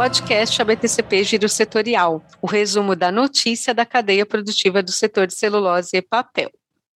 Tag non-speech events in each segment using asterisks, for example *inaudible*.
podcast ABTCP Giro Setorial, o resumo da notícia da cadeia produtiva do setor de celulose e papel.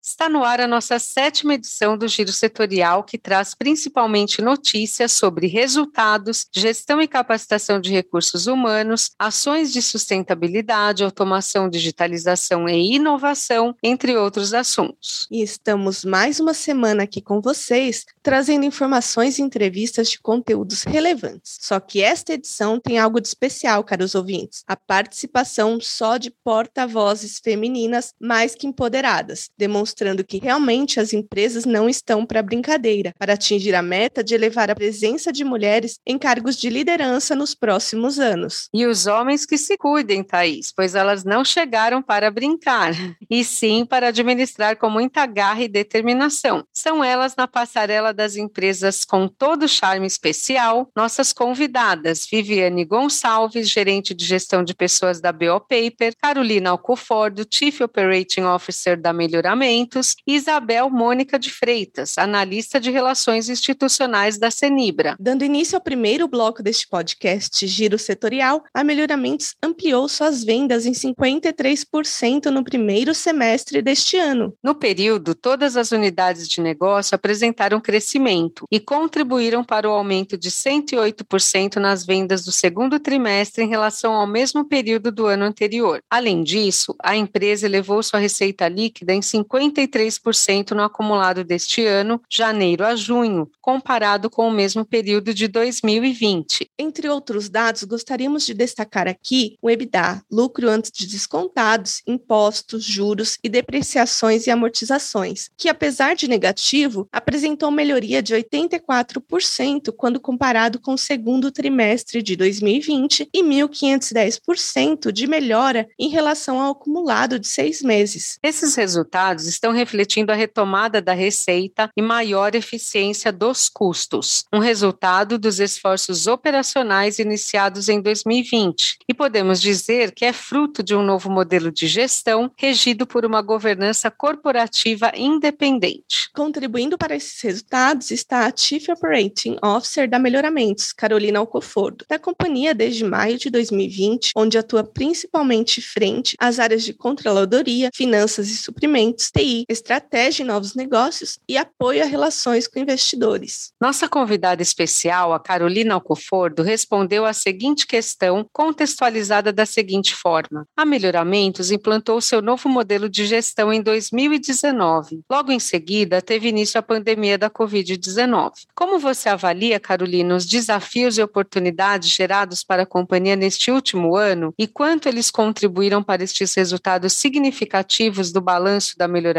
Está no ar a nossa sétima edição do Giro Setorial, que traz principalmente notícias sobre resultados, gestão e capacitação de recursos humanos, ações de sustentabilidade, automação, digitalização e inovação, entre outros assuntos. E estamos mais uma semana aqui com vocês, trazendo informações e entrevistas de conteúdos relevantes. Só que esta edição tem algo de especial, caros ouvintes: a participação só de porta-vozes femininas mais que empoderadas, demonstrando mostrando que realmente as empresas não estão para brincadeira, para atingir a meta de elevar a presença de mulheres em cargos de liderança nos próximos anos. E os homens que se cuidem, Thaís, pois elas não chegaram para brincar, e sim para administrar com muita garra e determinação. São elas na passarela das empresas com todo charme especial, nossas convidadas, Viviane Gonçalves, gerente de gestão de pessoas da BO Paper, Carolina Alcofordo, Chief Operating Officer da Melhoramento, e Isabel Mônica de Freitas, analista de relações institucionais da Senibra. Dando início ao primeiro bloco deste podcast Giro Setorial, a Melhoramentos ampliou suas vendas em 53% no primeiro semestre deste ano. No período, todas as unidades de negócio apresentaram crescimento e contribuíram para o aumento de 108% nas vendas do segundo trimestre em relação ao mesmo período do ano anterior. Além disso, a empresa elevou sua receita líquida em 50 33% no acumulado deste ano, janeiro a junho, comparado com o mesmo período de 2020. Entre outros dados, gostaríamos de destacar aqui o EBITDA, lucro antes de descontados, impostos, juros e depreciações e amortizações, que apesar de negativo, apresentou melhoria de 84% quando comparado com o segundo trimestre de 2020 e 1.510% de melhora em relação ao acumulado de seis meses. Esses resultados estão refletindo a retomada da receita e maior eficiência dos custos, um resultado dos esforços operacionais iniciados em 2020. E podemos dizer que é fruto de um novo modelo de gestão regido por uma governança corporativa independente. Contribuindo para esses resultados está a Chief Operating Officer da Melhoramentos, Carolina Alcofordo, da companhia desde maio de 2020, onde atua principalmente frente às áreas de controladoria, finanças e suprimentos, TI Estratégia em novos negócios e apoio a relações com investidores. Nossa convidada especial, a Carolina Alcofordo, respondeu à seguinte questão, contextualizada da seguinte forma: a Melhoramentos implantou seu novo modelo de gestão em 2019. Logo em seguida, teve início a pandemia da Covid-19. Como você avalia, Carolina, os desafios e oportunidades gerados para a companhia neste último ano e quanto eles contribuíram para estes resultados significativos do balanço da Melhoramentos?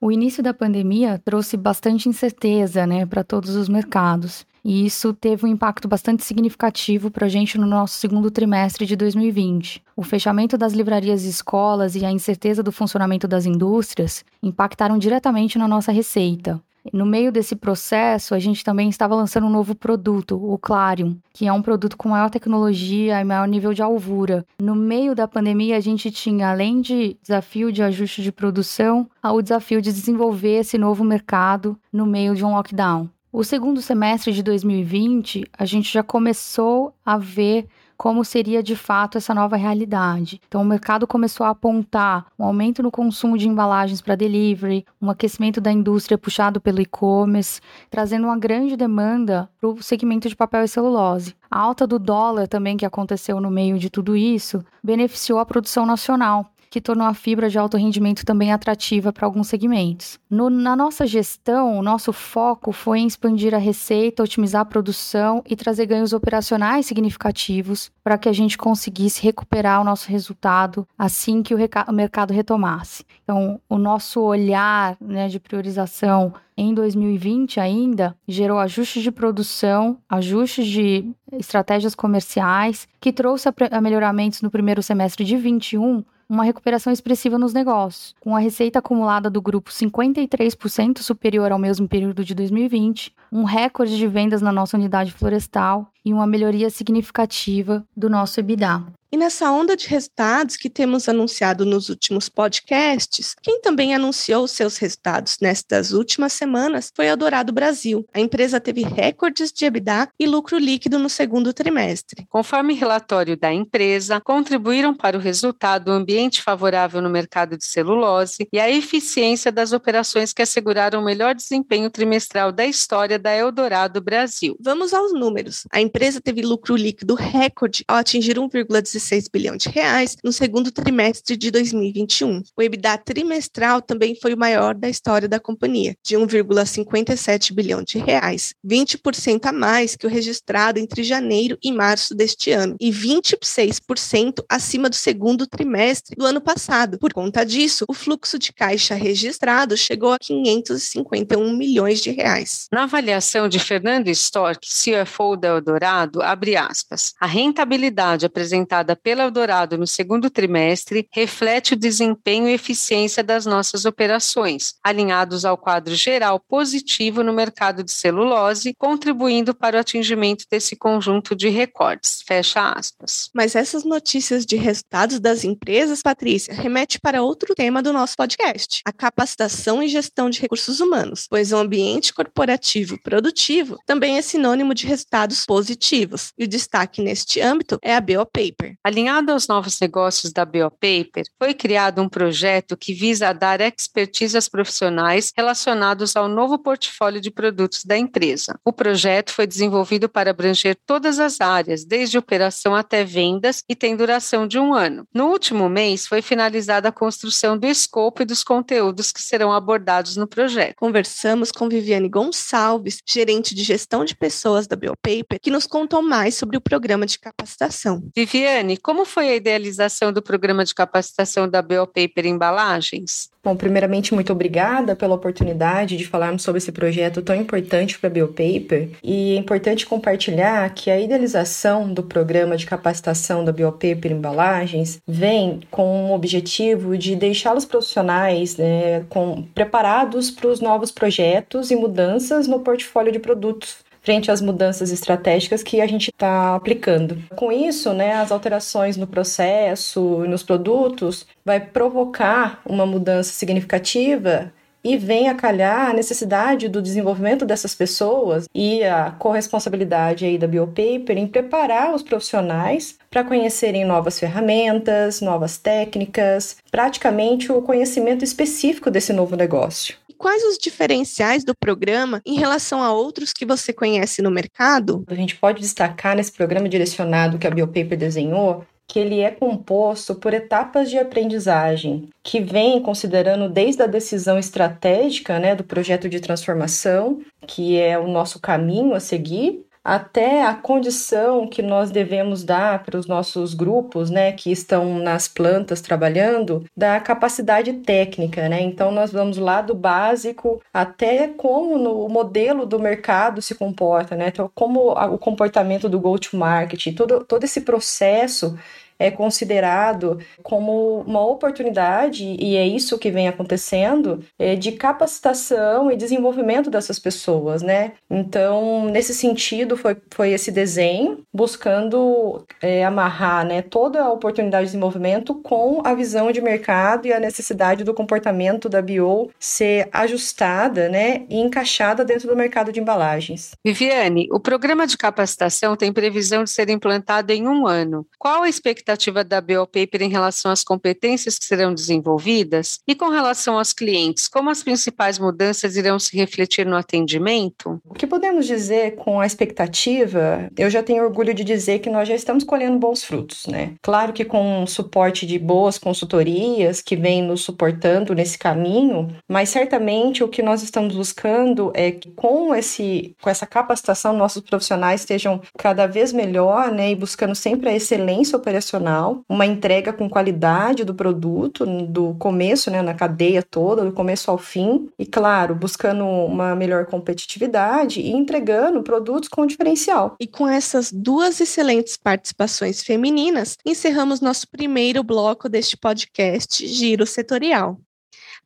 O início da pandemia trouxe bastante incerteza né, para todos os mercados. E isso teve um impacto bastante significativo para a gente no nosso segundo trimestre de 2020. O fechamento das livrarias e escolas e a incerteza do funcionamento das indústrias impactaram diretamente na nossa receita. No meio desse processo, a gente também estava lançando um novo produto, o Clarium, que é um produto com maior tecnologia e maior nível de alvura. No meio da pandemia, a gente tinha, além de desafio de ajuste de produção, o desafio de desenvolver esse novo mercado no meio de um lockdown. O segundo semestre de 2020, a gente já começou a ver como seria de fato essa nova realidade. Então, o mercado começou a apontar um aumento no consumo de embalagens para delivery, um aquecimento da indústria puxado pelo e-commerce, trazendo uma grande demanda para o segmento de papel e celulose. A alta do dólar também que aconteceu no meio de tudo isso beneficiou a produção nacional que tornou a fibra de alto rendimento também atrativa para alguns segmentos. No, na nossa gestão, o nosso foco foi em expandir a receita, otimizar a produção e trazer ganhos operacionais significativos para que a gente conseguisse recuperar o nosso resultado assim que o, o mercado retomasse. Então, o nosso olhar né, de priorização em 2020 ainda gerou ajustes de produção, ajustes de estratégias comerciais, que trouxe a, melhoramentos no primeiro semestre de 21 uma recuperação expressiva nos negócios, com a receita acumulada do grupo 53% superior ao mesmo período de 2020, um recorde de vendas na nossa unidade florestal e uma melhoria significativa do nosso EBITDA. E nessa onda de resultados que temos anunciado nos últimos podcasts, quem também anunciou seus resultados nestas últimas semanas foi a Dourado Brasil. A empresa teve recordes de EBITDA e lucro líquido no segundo trimestre. Conforme relatório da empresa, contribuíram para o resultado o ambiente favorável no mercado de celulose e a eficiência das operações que asseguraram o melhor desempenho trimestral da história da Eldorado Brasil. Vamos aos números. A empresa teve lucro líquido recorde ao atingir 1,16 1,6 bilhão de reais no segundo trimestre de 2021. O EBITDA trimestral também foi o maior da história da companhia, de 1,57 bilhão de reais, 20% a mais que o registrado entre janeiro e março deste ano e 26% acima do segundo trimestre do ano passado. Por conta disso, o fluxo de caixa registrado chegou a 551 milhões de reais. Na avaliação de Fernando Stork, CFO da Eldorado, abre aspas, a rentabilidade apresentada pela Eldorado no segundo trimestre reflete o desempenho e eficiência das nossas operações, alinhados ao quadro geral positivo no mercado de celulose, contribuindo para o atingimento desse conjunto de recordes. Fecha aspas. Mas essas notícias de resultados das empresas, Patrícia, remete para outro tema do nosso podcast, a capacitação e gestão de recursos humanos, pois o ambiente corporativo produtivo também é sinônimo de resultados positivos, e o destaque neste âmbito é a BO Paper. Alinhado aos novos negócios da BioPaper, foi criado um projeto que visa dar expertise aos profissionais relacionados ao novo portfólio de produtos da empresa. O projeto foi desenvolvido para abranger todas as áreas, desde operação até vendas, e tem duração de um ano. No último mês, foi finalizada a construção do escopo e dos conteúdos que serão abordados no projeto. Conversamos com Viviane Gonçalves, gerente de gestão de pessoas da BioPaper, que nos contou mais sobre o programa de capacitação. Viviane, Como foi a idealização do programa de capacitação da Biopaper Embalagens? Bom, primeiramente, muito obrigada pela oportunidade de falarmos sobre esse projeto tão importante para a Biopaper. E é importante compartilhar que a idealização do programa de capacitação da Biopaper Embalagens vem com o objetivo de deixar os profissionais né, com, preparados para os novos projetos e mudanças no portfólio de produtos frente às mudanças estratégicas que a gente está aplicando. Com isso, né, as alterações no processo nos produtos vai provocar uma mudança significativa e vem a calhar a necessidade do desenvolvimento dessas pessoas e a corresponsabilidade aí da Biopaper em preparar os profissionais para conhecerem novas ferramentas, novas técnicas, praticamente o conhecimento específico desse novo negócio quais os diferenciais do programa em relação a outros que você conhece no mercado? A gente pode destacar nesse programa direcionado que a Biopaper desenhou que ele é composto por etapas de aprendizagem que vem considerando desde a decisão estratégica né, do projeto de transformação, que é o nosso caminho a seguir, até a condição que nós devemos dar para os nossos grupos, né, que estão nas plantas trabalhando, da capacidade técnica, né? Então nós vamos lá do básico até como no, o modelo do mercado se comporta, né? Então como a, o comportamento do go to market, todo todo esse processo é considerado como uma oportunidade, e é isso que vem acontecendo, é, de capacitação e desenvolvimento dessas pessoas, né? Então, nesse sentido, foi, foi esse desenho, buscando é, amarrar né, toda a oportunidade de desenvolvimento com a visão de mercado e a necessidade do comportamento da bio ser ajustada né, e encaixada dentro do mercado de embalagens. Viviane, o programa de capacitação tem previsão de ser implantado em um ano. Qual a expectativa expectativa da Biopaper em relação às competências que serão desenvolvidas? E com relação aos clientes, como as principais mudanças irão se refletir no atendimento? O que podemos dizer com a expectativa? Eu já tenho orgulho de dizer que nós já estamos colhendo bons frutos, né? Claro que com o suporte de boas consultorias que vêm nos suportando nesse caminho, mas certamente o que nós estamos buscando é que com esse com essa capacitação nossos profissionais estejam cada vez melhor, né, e buscando sempre a excelência operacional profissional, uma entrega com qualidade do produto, do começo, né, na cadeia toda, do começo ao fim, e claro, buscando uma melhor competitividade e entregando produtos com diferencial. E com essas duas excelentes participações femininas, encerramos nosso primeiro bloco deste podcast Giro Setorial.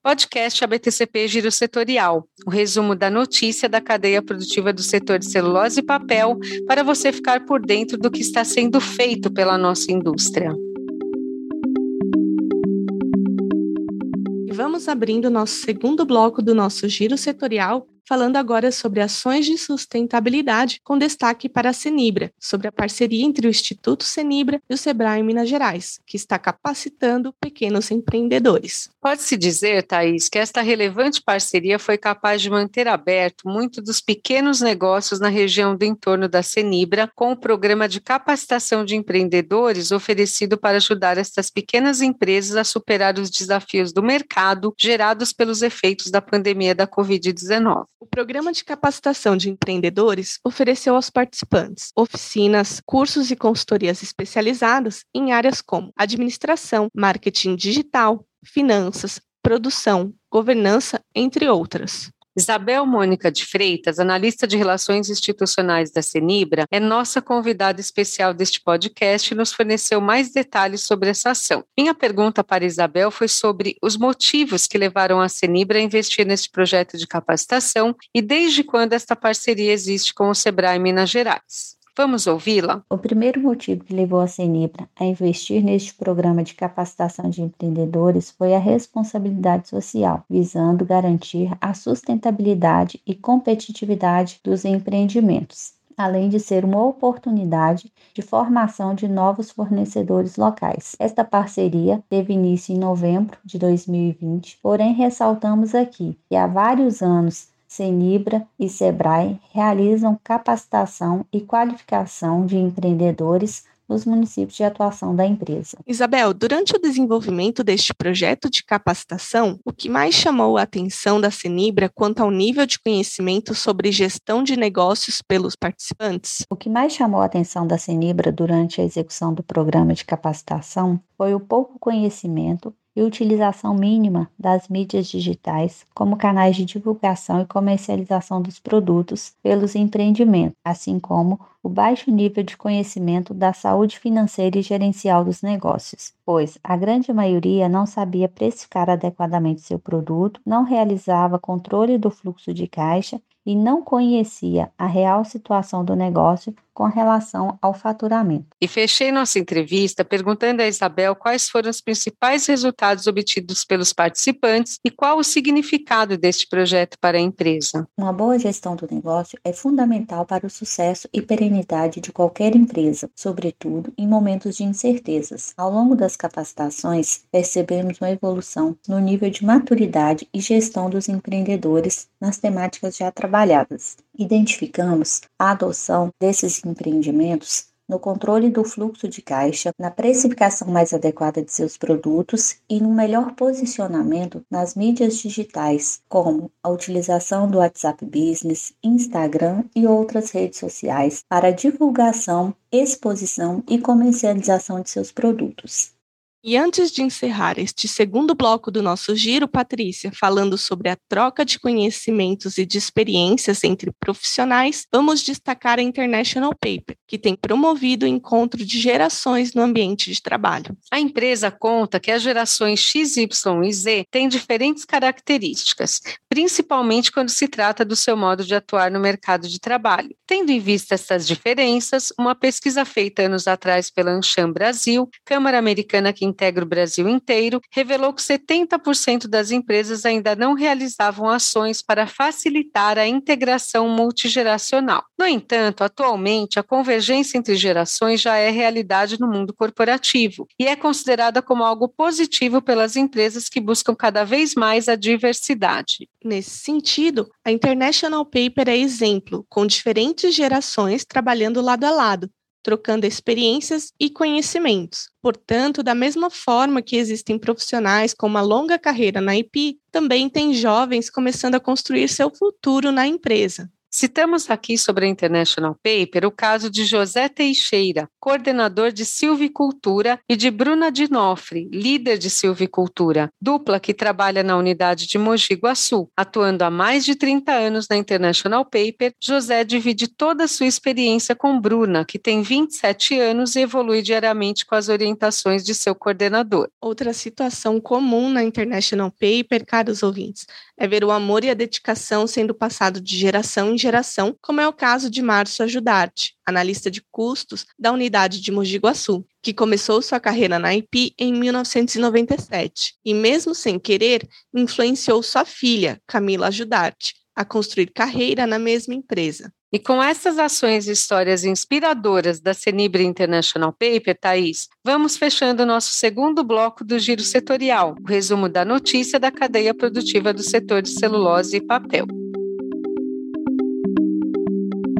Podcast ABTCP Giro Setorial, o resumo da notícia da cadeia produtiva do setor de celulose e papel, para você ficar por dentro do que está sendo feito pela nossa indústria. E vamos abrindo nosso segundo bloco do nosso giro setorial falando agora sobre ações de sustentabilidade, com destaque para a Senibra, sobre a parceria entre o Instituto Senibra e o Sebrae Minas Gerais, que está capacitando pequenos empreendedores. Pode-se dizer, Thaís, que esta relevante parceria foi capaz de manter aberto muito dos pequenos negócios na região do entorno da Senibra, com o programa de capacitação de empreendedores oferecido para ajudar estas pequenas empresas a superar os desafios do mercado gerados pelos efeitos da pandemia da Covid-19. O programa de capacitação de empreendedores ofereceu aos participantes oficinas, cursos e consultorias especializadas em áreas como administração, marketing digital, finanças, produção, governança, entre outras. Isabel Mônica de Freitas, analista de relações institucionais da Senibra, é nossa convidada especial deste podcast e nos forneceu mais detalhes sobre essa ação. Minha pergunta para Isabel foi sobre os motivos que levaram a Senibra a investir neste projeto de capacitação e desde quando esta parceria existe com o Sebrae Minas Gerais. Vamos ouvi-la? O primeiro motivo que levou a Senibra a investir neste programa de capacitação de empreendedores foi a responsabilidade social, visando garantir a sustentabilidade e competitividade dos empreendimentos além de ser uma oportunidade de formação de novos fornecedores locais. Esta parceria teve início em novembro de 2020, porém ressaltamos aqui que há vários anos Senibra e Sebrae realizam capacitação e qualificação de empreendedores nos municípios de atuação da empresa. Isabel, durante o desenvolvimento deste projeto de capacitação, o que mais chamou a atenção da Senibra quanto ao nível de conhecimento sobre gestão de negócios pelos participantes? O que mais chamou a atenção da Senibra durante a execução do programa de capacitação foi o pouco conhecimento e utilização mínima das mídias digitais como canais de divulgação e comercialização dos produtos pelos empreendimentos, assim como o baixo nível de conhecimento da saúde financeira e gerencial dos negócios, pois a grande maioria não sabia precificar adequadamente seu produto, não realizava controle do fluxo de caixa e não conhecia a real situação do negócio com relação ao faturamento. E fechei nossa entrevista perguntando a Isabel quais foram os principais resultados obtidos pelos participantes e qual o significado deste projeto para a empresa. Uma boa gestão do negócio é fundamental para o sucesso e perenidade de qualquer empresa, sobretudo em momentos de incertezas. Ao longo das capacitações, percebemos uma evolução no nível de maturidade e gestão dos empreendedores nas temáticas já trabalhadas. Identificamos a adoção desses empreendimentos no controle do fluxo de caixa, na precificação mais adequada de seus produtos e no melhor posicionamento nas mídias digitais, como a utilização do WhatsApp Business, Instagram e outras redes sociais para divulgação, exposição e comercialização de seus produtos. E antes de encerrar este segundo bloco do nosso giro, Patrícia, falando sobre a troca de conhecimentos e de experiências entre profissionais, vamos destacar a International Paper, que tem promovido o encontro de gerações no ambiente de trabalho. A empresa conta que as gerações X, Y e Z têm diferentes características, principalmente quando se trata do seu modo de atuar no mercado de trabalho. Tendo em vista essas diferenças, uma pesquisa feita anos atrás pela Ancham Brasil, Câmara Americana que integra o Brasil inteiro, revelou que 70% das empresas ainda não realizavam ações para facilitar a integração multigeracional. No entanto, atualmente, a convergência entre gerações já é realidade no mundo corporativo e é considerada como algo positivo pelas empresas que buscam cada vez mais a diversidade. Nesse sentido, a International Paper é exemplo, com diferentes gerações trabalhando lado a lado, trocando experiências e conhecimentos. Portanto, da mesma forma que existem profissionais com uma longa carreira na IP, também tem jovens começando a construir seu futuro na empresa. Citamos aqui sobre a International Paper o caso de José Teixeira, coordenador de silvicultura, e de Bruna Dinofre, líder de silvicultura, dupla que trabalha na unidade de Mogi Guaçu. Atuando há mais de 30 anos na International Paper, José divide toda a sua experiência com Bruna, que tem 27 anos e evolui diariamente com as orientações de seu coordenador. Outra situação comum na International Paper, caros ouvintes, é ver o amor e a dedicação sendo passado de geração em geração, como é o caso de Márcio Ajudarte, analista de custos da unidade de Mogi Guaçu, que começou sua carreira na IP em 1997 e, mesmo sem querer, influenciou sua filha, Camila Ajudarte, a construir carreira na mesma empresa. E com essas ações e histórias inspiradoras da Cenibre International Paper, Thaís, vamos fechando nosso segundo bloco do Giro Setorial, o resumo da notícia da cadeia produtiva do setor de celulose e papel.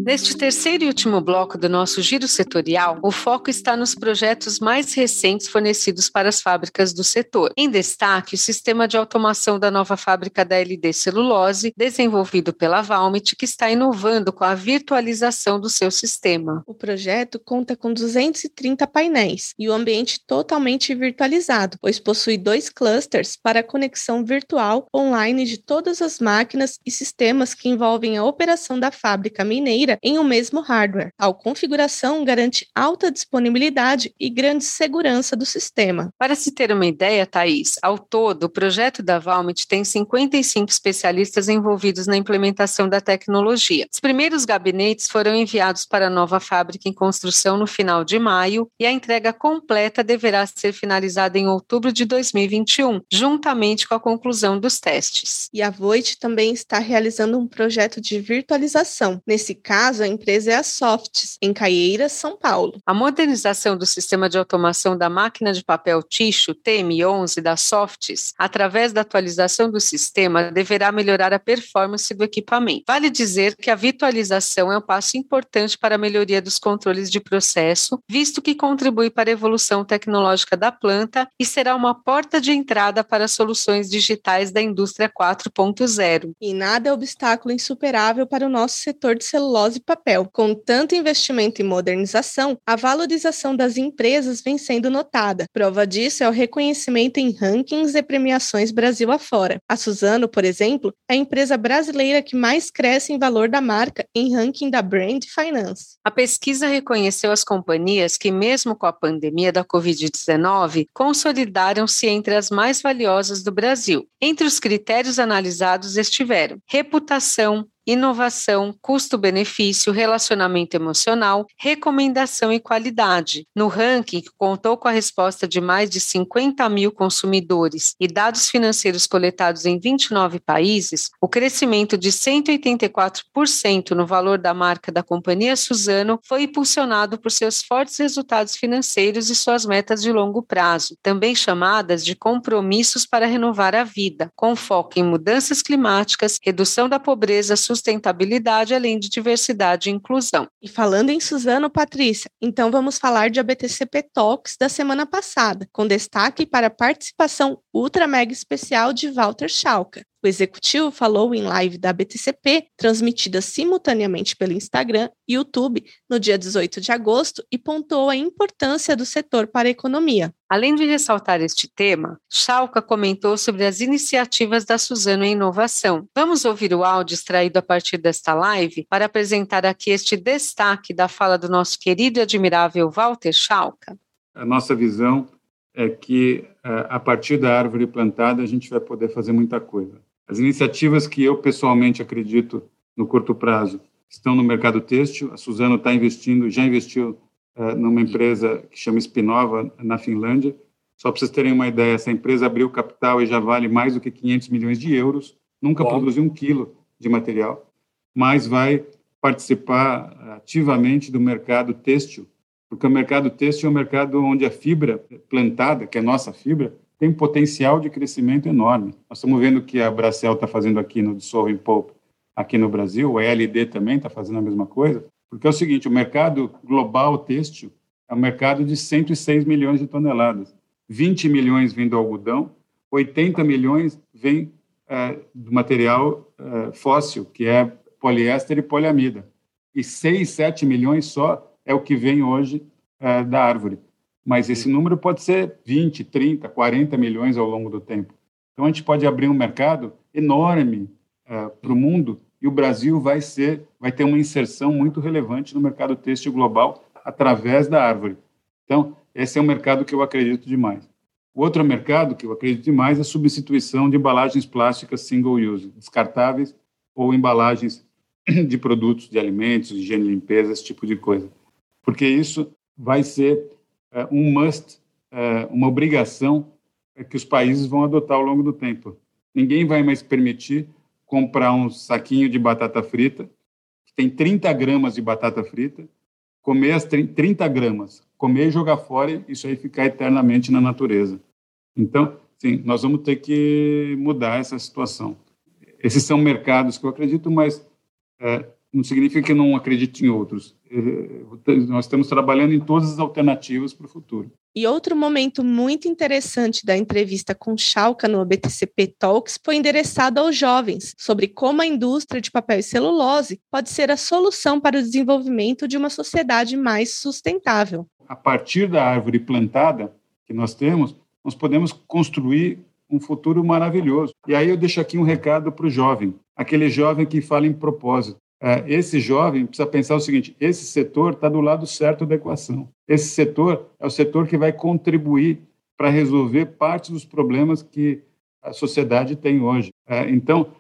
Neste terceiro e último bloco do nosso giro setorial, o foco está nos projetos mais recentes fornecidos para as fábricas do setor. Em destaque, o sistema de automação da nova fábrica da LD Celulose, desenvolvido pela Valmet, que está inovando com a virtualização do seu sistema. O projeto conta com 230 painéis e o ambiente totalmente virtualizado, pois possui dois clusters para conexão virtual online de todas as máquinas e sistemas que envolvem a operação da fábrica mineira em um mesmo hardware. A configuração garante alta disponibilidade e grande segurança do sistema. Para se ter uma ideia, Thais, ao todo, o projeto da Valmet tem 55 especialistas envolvidos na implementação da tecnologia. Os primeiros gabinetes foram enviados para a nova fábrica em construção no final de maio e a entrega completa deverá ser finalizada em outubro de 2021, juntamente com a conclusão dos testes. E a Voit também está realizando um projeto de virtualização. Nesse caso, caso, a empresa é a Softs, em Caieiras, São Paulo. A modernização do sistema de automação da máquina de papel Ticho TM11 da Softs, através da atualização do sistema, deverá melhorar a performance do equipamento. Vale dizer que a virtualização é um passo importante para a melhoria dos controles de processo, visto que contribui para a evolução tecnológica da planta e será uma porta de entrada para soluções digitais da indústria 4.0. E nada é obstáculo insuperável para o nosso setor de celulose e papel. Com tanto investimento em modernização, a valorização das empresas vem sendo notada. Prova disso é o reconhecimento em rankings e premiações Brasil afora. A Suzano, por exemplo, é a empresa brasileira que mais cresce em valor da marca em ranking da Brand Finance. A pesquisa reconheceu as companhias que, mesmo com a pandemia da Covid-19, consolidaram-se entre as mais valiosas do Brasil. Entre os critérios analisados estiveram reputação, inovação, custo-benefício, relacionamento emocional, recomendação e qualidade. No ranking, que contou com a resposta de mais de 50 mil consumidores e dados financeiros coletados em 29 países, o crescimento de 184% no valor da marca da companhia Suzano foi impulsionado por seus fortes resultados financeiros e suas metas de longo prazo, também chamadas de compromissos para renovar a vida, com foco em mudanças climáticas, redução da pobreza, sustentabilidade, além de diversidade e inclusão. E falando em Suzano, Patrícia, então vamos falar de ABTCP Talks da semana passada, com destaque para a participação ultra mega especial de Walter Schalka. O executivo falou em live da BTCP, transmitida simultaneamente pelo Instagram e YouTube no dia 18 de agosto, e pontuou a importância do setor para a economia. Além de ressaltar este tema, Schalka comentou sobre as iniciativas da Suzano em inovação. Vamos ouvir o áudio extraído a partir desta live para apresentar aqui este destaque da fala do nosso querido e admirável Walter Schalka. A nossa visão é que eh, a partir da árvore plantada a gente vai poder fazer muita coisa. As iniciativas que eu pessoalmente acredito no curto prazo estão no mercado têxtil. A Suzano está investindo, já investiu uh, numa empresa que chama Spinova na Finlândia. Só para vocês terem uma ideia, essa empresa abriu capital e já vale mais do que 500 milhões de euros. Nunca Bom. produziu um quilo de material, mas vai participar ativamente do mercado têxtil, porque o mercado têxtil é um mercado onde a fibra plantada, que é nossa fibra, tem um potencial de crescimento enorme. Nós estamos vendo que a Bracel está fazendo aqui no Dissolving Pulp, aqui no Brasil, a LD também está fazendo a mesma coisa, porque é o seguinte, o mercado global têxtil é um mercado de 106 milhões de toneladas. 20 milhões vêm do algodão, 80 milhões vêm é, do material é, fóssil, que é poliéster e poliamida. E 6, 7 milhões só é o que vem hoje é, da árvore. Mas esse número pode ser 20, 30, 40 milhões ao longo do tempo. Então a gente pode abrir um mercado enorme é, para o mundo e o Brasil vai ser, vai ter uma inserção muito relevante no mercado têxtil global através da árvore. Então esse é um mercado que eu acredito demais. O outro mercado que eu acredito demais é a substituição de embalagens plásticas single use, descartáveis ou embalagens *clears throat* de produtos de alimentos, higiene e limpeza, esse tipo de coisa. Porque isso vai ser um must, é, uma obrigação que os países vão adotar ao longo do tempo. Ninguém vai mais permitir comprar um saquinho de batata frita, que tem 30 gramas de batata frita, comer as 30 gramas, comer e jogar fora, isso aí ficar eternamente na natureza. Então, sim, nós vamos ter que mudar essa situação. Esses são mercados que eu acredito, mas é, não significa que eu não acredito em outros. É, nós estamos trabalhando em todas as alternativas para o futuro. E outro momento muito interessante da entrevista com Chalca no BTCP Talks foi endereçado aos jovens sobre como a indústria de papel e celulose pode ser a solução para o desenvolvimento de uma sociedade mais sustentável. A partir da árvore plantada que nós temos, nós podemos construir um futuro maravilhoso. E aí eu deixo aqui um recado para o jovem, aquele jovem que fala em propósito. É, esse jovem precisa pensar o seguinte: esse setor está do lado certo da equação. Esse setor é o setor que vai contribuir para resolver parte dos problemas que a sociedade tem hoje. É, então,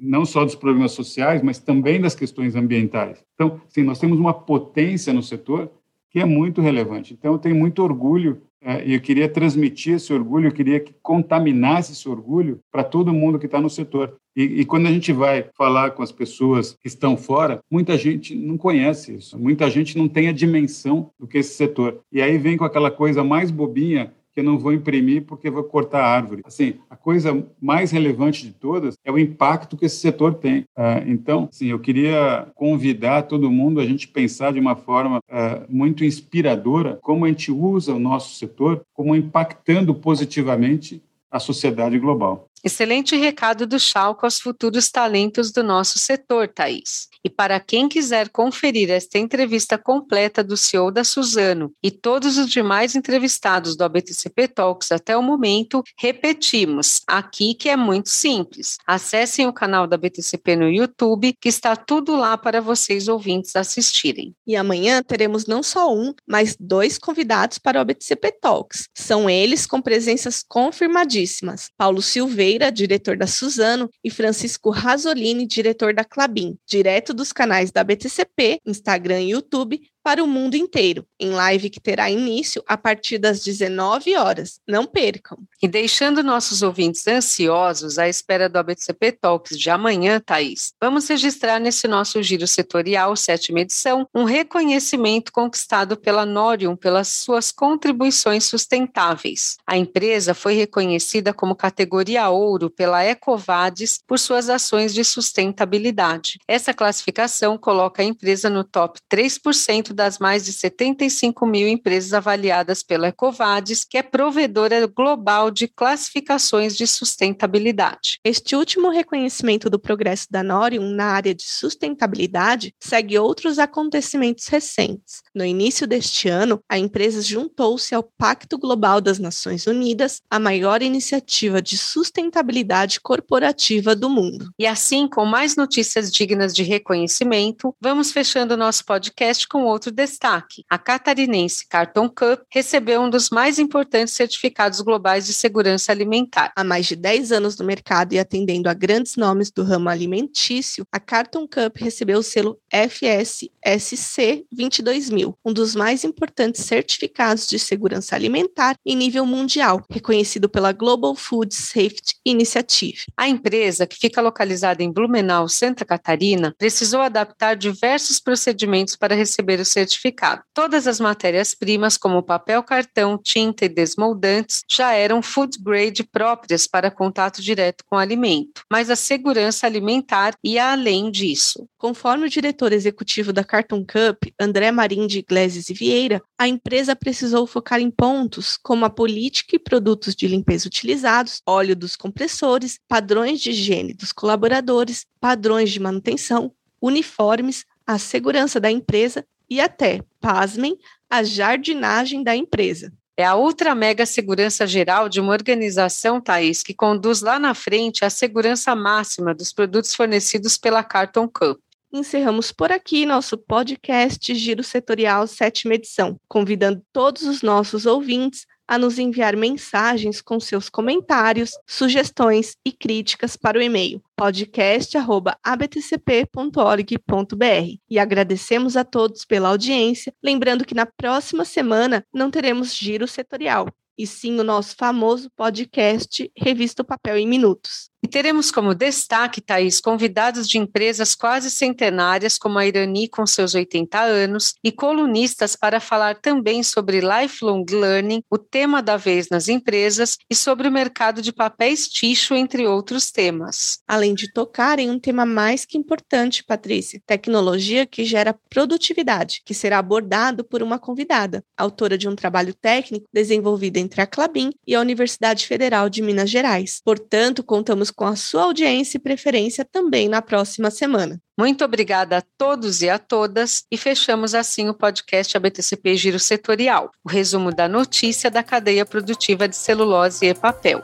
não só dos problemas sociais, mas também das questões ambientais. Então, sim, nós temos uma potência no setor que é muito relevante. Então, eu tenho muito orgulho eu queria transmitir esse orgulho, eu queria que contaminasse esse orgulho para todo mundo que está no setor. E, e, quando a gente vai falar com as pessoas que estão fora, muita gente não conhece isso, muita gente não tem a dimensão do que é esse setor. E aí vem com aquela coisa mais bobinha que eu não vou imprimir porque vou cortar a árvore. Assim, a coisa mais relevante de todas é o impacto que esse setor tem. Uh, então, sim, eu queria convidar todo mundo a gente pensar de uma forma uh, muito inspiradora como a gente usa o nosso setor como impactando positivamente a sociedade global. Excelente recado do Chalco aos futuros talentos do nosso setor, Thaís. E para quem quiser conferir esta entrevista completa do CEO da Suzano e todos os demais entrevistados do ABTCP Talks até o momento, repetimos aqui que é muito simples. Acessem o canal da BTCP no YouTube, que está tudo lá para vocês ouvintes assistirem. E amanhã teremos não só um, mas dois convidados para o ABTCP Talks. São eles com presenças confirmadíssimas: Paulo Silveira Diretor da Suzano, e Francisco Rasolini, diretor da Clabin, direto dos canais da BTCP, Instagram e YouTube, para o mundo inteiro, em live que terá início a partir das 19 horas. Não percam! E deixando nossos ouvintes ansiosos à espera do ABCP Talks de amanhã, Thaís, vamos registrar nesse nosso giro setorial, sétima edição, um reconhecimento conquistado pela Norium pelas suas contribuições sustentáveis. A empresa foi reconhecida como categoria ouro pela Ecovadis por suas ações de sustentabilidade. Essa classificação coloca a empresa no top 3% das mais de 75 mil empresas avaliadas pela Ecovadis, que é provedora global de classificações de sustentabilidade. Este último reconhecimento do progresso da Norium na área de sustentabilidade segue outros acontecimentos recentes. No início deste ano, a empresa juntou-se ao Pacto Global das Nações Unidas, a maior iniciativa de sustentabilidade corporativa do mundo. E assim, com mais notícias dignas de reconhecimento, vamos fechando nosso podcast com outro outro destaque. A catarinense Carton Cup recebeu um dos mais importantes certificados globais de segurança alimentar. Há mais de 10 anos no mercado e atendendo a grandes nomes do ramo alimentício, a Carton Cup recebeu o selo FSSC 22000, um dos mais importantes certificados de segurança alimentar em nível mundial, reconhecido pela Global Food Safety Initiative. A empresa, que fica localizada em Blumenau, Santa Catarina, precisou adaptar diversos procedimentos para receber o certificado. Todas as matérias-primas, como papel, cartão, tinta e desmoldantes, já eram food grade próprias para contato direto com alimento, mas a segurança alimentar ia além disso. Conforme o diretor executivo da Carton Cup, André Marim de Iglesias e Vieira, a empresa precisou focar em pontos como a política e produtos de limpeza utilizados, óleo dos compressores, padrões de higiene dos colaboradores, padrões de manutenção, uniformes, a segurança da empresa e até, pasmem, a jardinagem da empresa. É a ultra mega segurança geral de uma organização, Thaís, que conduz lá na frente a segurança máxima dos produtos fornecidos pela Carton Cup. Encerramos por aqui nosso podcast Giro Setorial sétima edição, convidando todos os nossos ouvintes a nos enviar mensagens com seus comentários, sugestões e críticas para o e-mail podcast@abtcp.org.br. E agradecemos a todos pela audiência, lembrando que na próxima semana não teremos giro setorial, e sim o nosso famoso podcast Revista o Papel em Minutos. E teremos como destaque, Thaís, convidados de empresas quase centenárias, como a Irani, com seus 80 anos, e colunistas para falar também sobre lifelong learning, o tema da vez nas empresas, e sobre o mercado de papéis ticho, entre outros temas. Além de tocar em um tema mais que importante, Patrícia, tecnologia que gera produtividade, que será abordado por uma convidada, autora de um trabalho técnico desenvolvido entre a Clabin e a Universidade Federal de Minas Gerais. Portanto, contamos com a sua audiência e preferência também na próxima semana. Muito obrigada a todos e a todas e fechamos assim o podcast ABTCP Giro Setorial, o resumo da notícia da cadeia produtiva de celulose e papel.